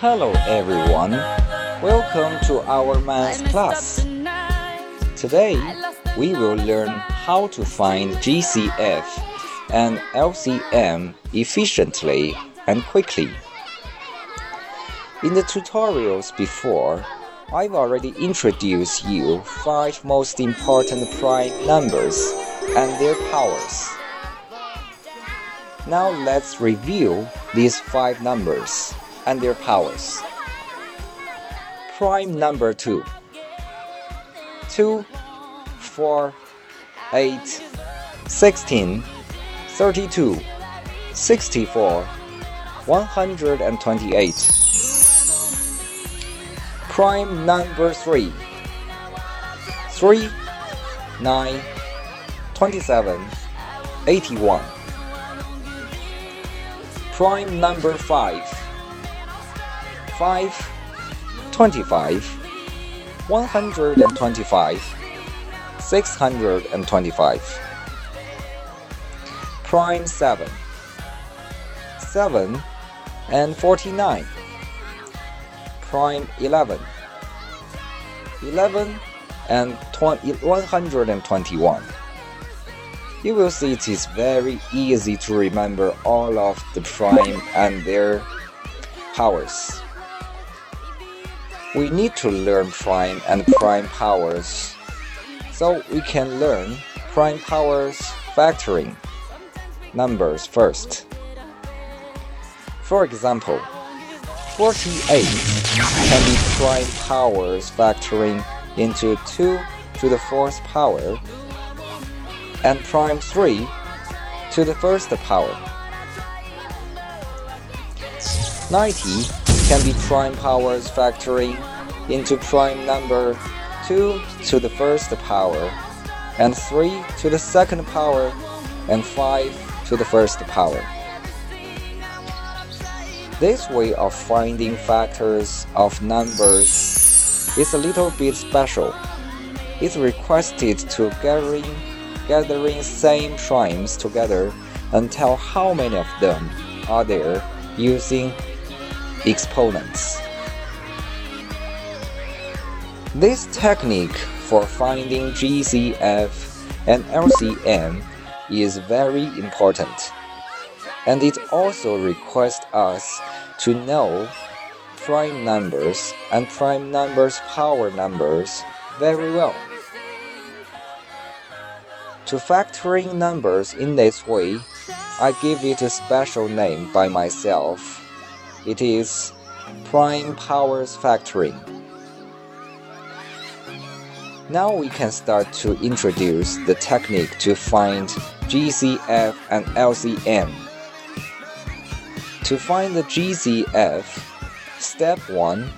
Hello everyone, welcome to our math class. Today we will learn how to find GCF and LCM efficiently and quickly. In the tutorials before, I've already introduced you five most important prime numbers and their powers. Now let's review these five numbers and their powers. Prime number 2 2, 4, 8, 16, 32, 64, 128. Prime number 3 3, 9, 27, 81. Prime number 5 5 25 125 625 Prime 7 7 and 49 Prime 11 11 and 20, 121 you will see it is very easy to remember all of the prime and their powers. We need to learn prime and prime powers so we can learn prime powers factoring numbers first. For example, 48 can be prime powers factoring into 2 to the fourth power and prime 3 to the first power. 90 can be prime powers factoring into prime number 2 to the first power, and 3 to the second power, and 5 to the first power. This way of finding factors of numbers is a little bit special. It's requested to gathering gathering same primes together and tell how many of them are there using exponents. This technique for finding GCF and LCM is very important, and it also requires us to know prime numbers and prime numbers power numbers very well. To factoring numbers in this way, I give it a special name by myself. It is prime powers factoring. Now we can start to introduce the technique to find GCF and LCM. To find the GCF, step 1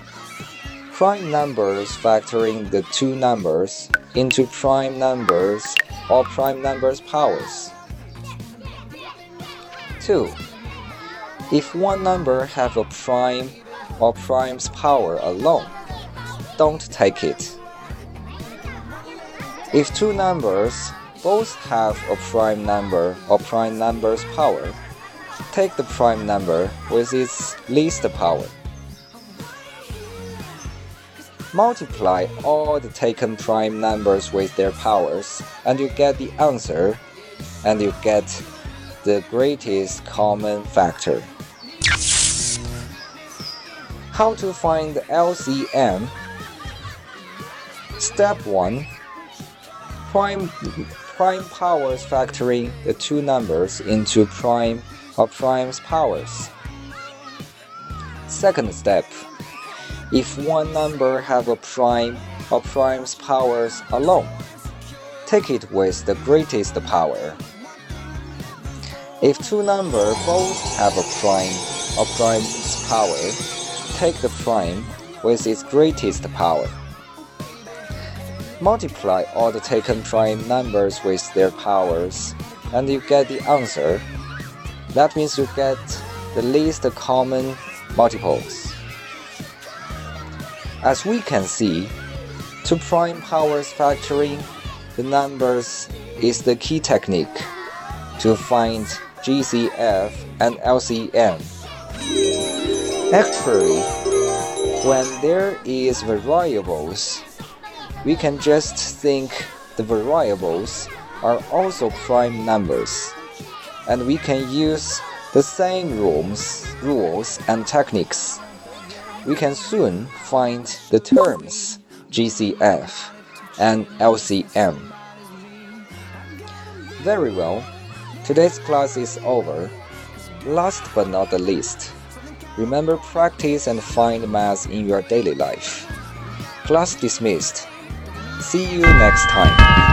prime numbers factoring the two numbers into prime numbers or prime numbers powers. 2. If one number have a prime or prime's power alone, don't take it. If two numbers both have a prime number or prime number's power, take the prime number with its least power. Multiply all the taken prime numbers with their powers, and you get the answer, and you get the greatest common factor. How to find LCM? Step 1 Prime, prime powers factoring the two numbers into prime or prime's powers. Second step if one number have a prime or prime's powers alone. Take it with the greatest power. If two numbers both have a prime or prime's power, take the prime with its greatest power. Multiply all the taken prime numbers with their powers, and you get the answer. That means you get the least common multiples. As we can see, to prime powers factoring the numbers is the key technique to find GCF and LCM. Actually, When there is variables, we can just think the variables are also prime numbers, and we can use the same rules, rules and techniques. We can soon find the terms GCF and LCM. Very well, today's class is over. Last but not the least, remember practice and find math in your daily life. Class dismissed. See you next time.